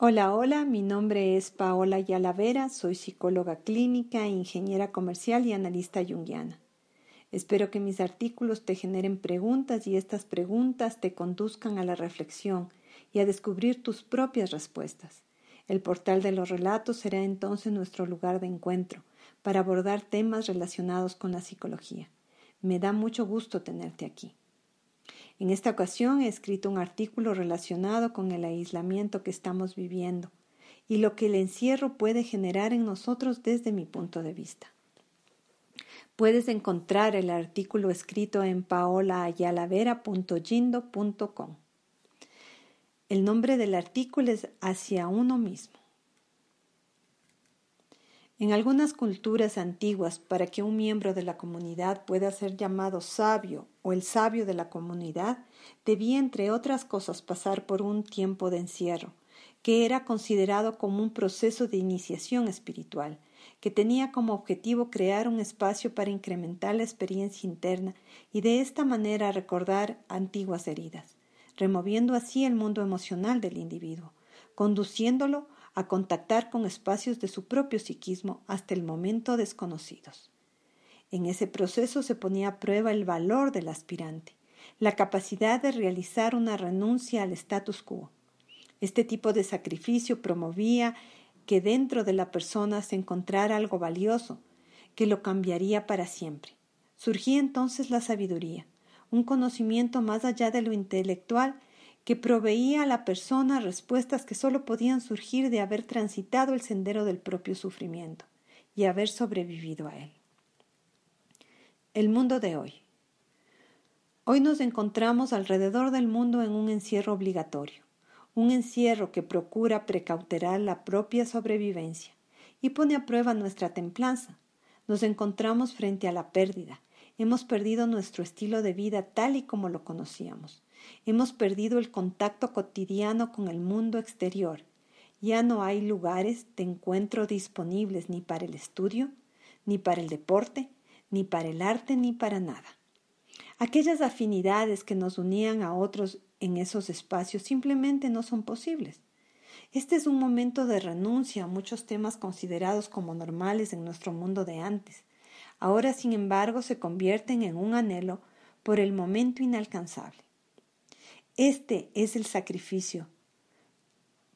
Hola, hola, mi nombre es Paola Yalavera, soy psicóloga clínica, ingeniera comercial y analista junguiana. Espero que mis artículos te generen preguntas y estas preguntas te conduzcan a la reflexión y a descubrir tus propias respuestas. El portal de los relatos será entonces nuestro lugar de encuentro para abordar temas relacionados con la psicología. Me da mucho gusto tenerte aquí. En esta ocasión he escrito un artículo relacionado con el aislamiento que estamos viviendo y lo que el encierro puede generar en nosotros desde mi punto de vista. Puedes encontrar el artículo escrito en paolaayalavera.gindo.com. El nombre del artículo es Hacia uno mismo. En algunas culturas antiguas, para que un miembro de la comunidad pueda ser llamado sabio o el sabio de la comunidad, debía, entre otras cosas, pasar por un tiempo de encierro, que era considerado como un proceso de iniciación espiritual, que tenía como objetivo crear un espacio para incrementar la experiencia interna y de esta manera recordar antiguas heridas, removiendo así el mundo emocional del individuo, conduciéndolo a contactar con espacios de su propio psiquismo hasta el momento desconocidos. En ese proceso se ponía a prueba el valor del aspirante, la capacidad de realizar una renuncia al status quo. Este tipo de sacrificio promovía que dentro de la persona se encontrara algo valioso, que lo cambiaría para siempre. Surgía entonces la sabiduría, un conocimiento más allá de lo intelectual que proveía a la persona respuestas que sólo podían surgir de haber transitado el sendero del propio sufrimiento y haber sobrevivido a él. El mundo de hoy. Hoy nos encontramos alrededor del mundo en un encierro obligatorio, un encierro que procura precauterar la propia sobrevivencia y pone a prueba nuestra templanza. Nos encontramos frente a la pérdida. Hemos perdido nuestro estilo de vida tal y como lo conocíamos. Hemos perdido el contacto cotidiano con el mundo exterior. Ya no hay lugares de encuentro disponibles ni para el estudio, ni para el deporte, ni para el arte, ni para nada. Aquellas afinidades que nos unían a otros en esos espacios simplemente no son posibles. Este es un momento de renuncia a muchos temas considerados como normales en nuestro mundo de antes. Ahora, sin embargo, se convierten en un anhelo por el momento inalcanzable. Este es el sacrificio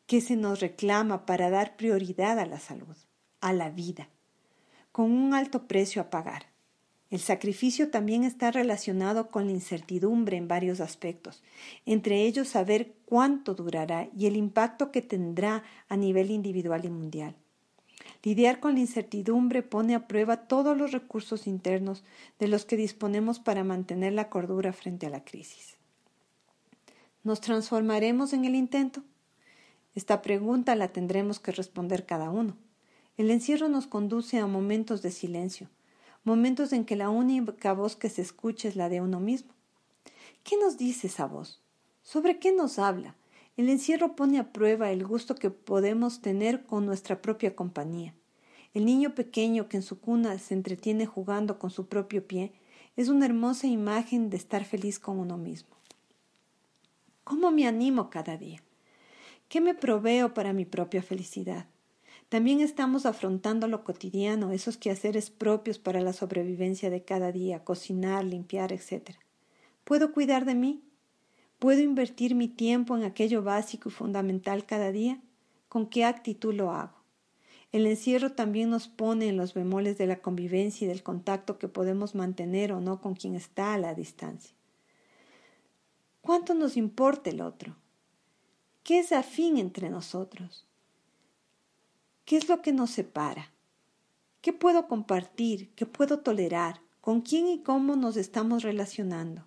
que se nos reclama para dar prioridad a la salud, a la vida, con un alto precio a pagar. El sacrificio también está relacionado con la incertidumbre en varios aspectos, entre ellos saber cuánto durará y el impacto que tendrá a nivel individual y mundial. Lidiar con la incertidumbre pone a prueba todos los recursos internos de los que disponemos para mantener la cordura frente a la crisis. ¿Nos transformaremos en el intento? Esta pregunta la tendremos que responder cada uno. El encierro nos conduce a momentos de silencio, momentos en que la única voz que se escucha es la de uno mismo. ¿Qué nos dice esa voz? ¿Sobre qué nos habla? El encierro pone a prueba el gusto que podemos tener con nuestra propia compañía. El niño pequeño que en su cuna se entretiene jugando con su propio pie es una hermosa imagen de estar feliz con uno mismo. ¿Cómo me animo cada día? ¿Qué me proveo para mi propia felicidad? También estamos afrontando lo cotidiano, esos quehaceres propios para la sobrevivencia de cada día, cocinar, limpiar, etc. ¿Puedo cuidar de mí? ¿Puedo invertir mi tiempo en aquello básico y fundamental cada día? ¿Con qué actitud lo hago? El encierro también nos pone en los bemoles de la convivencia y del contacto que podemos mantener o no con quien está a la distancia. ¿Cuánto nos importa el otro? ¿Qué es afín entre nosotros? ¿Qué es lo que nos separa? ¿Qué puedo compartir? ¿Qué puedo tolerar? ¿Con quién y cómo nos estamos relacionando?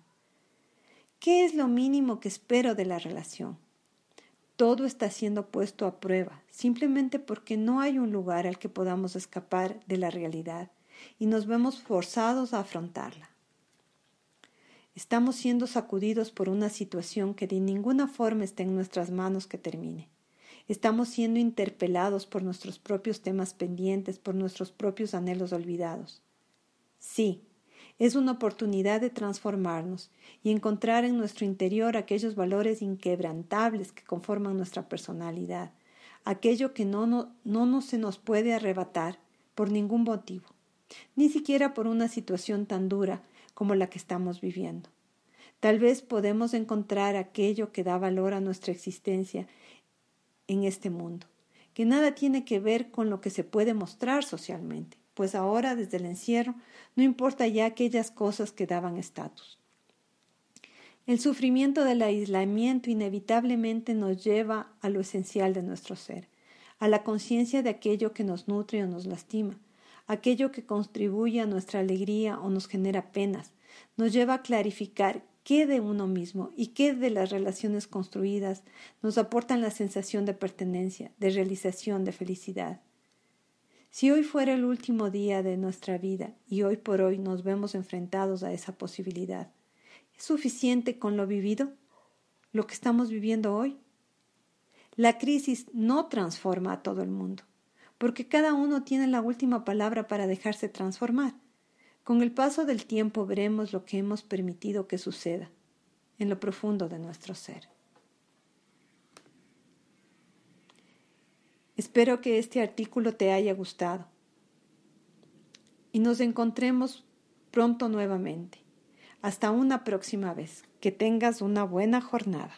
¿Qué es lo mínimo que espero de la relación? Todo está siendo puesto a prueba, simplemente porque no hay un lugar al que podamos escapar de la realidad y nos vemos forzados a afrontarla. Estamos siendo sacudidos por una situación que de ninguna forma está en nuestras manos que termine. Estamos siendo interpelados por nuestros propios temas pendientes, por nuestros propios anhelos olvidados. Sí, es una oportunidad de transformarnos y encontrar en nuestro interior aquellos valores inquebrantables que conforman nuestra personalidad, aquello que no, no, no se nos puede arrebatar por ningún motivo, ni siquiera por una situación tan dura como la que estamos viviendo. Tal vez podemos encontrar aquello que da valor a nuestra existencia en este mundo, que nada tiene que ver con lo que se puede mostrar socialmente, pues ahora desde el encierro no importa ya aquellas cosas que daban estatus. El sufrimiento del aislamiento inevitablemente nos lleva a lo esencial de nuestro ser, a la conciencia de aquello que nos nutre o nos lastima, aquello que contribuye a nuestra alegría o nos genera penas, nos lleva a clarificar qué de uno mismo y qué de las relaciones construidas nos aportan la sensación de pertenencia, de realización, de felicidad. Si hoy fuera el último día de nuestra vida y hoy por hoy nos vemos enfrentados a esa posibilidad, ¿es suficiente con lo vivido? ¿Lo que estamos viviendo hoy? La crisis no transforma a todo el mundo, porque cada uno tiene la última palabra para dejarse transformar. Con el paso del tiempo veremos lo que hemos permitido que suceda en lo profundo de nuestro ser. Espero que este artículo te haya gustado y nos encontremos pronto nuevamente. Hasta una próxima vez. Que tengas una buena jornada.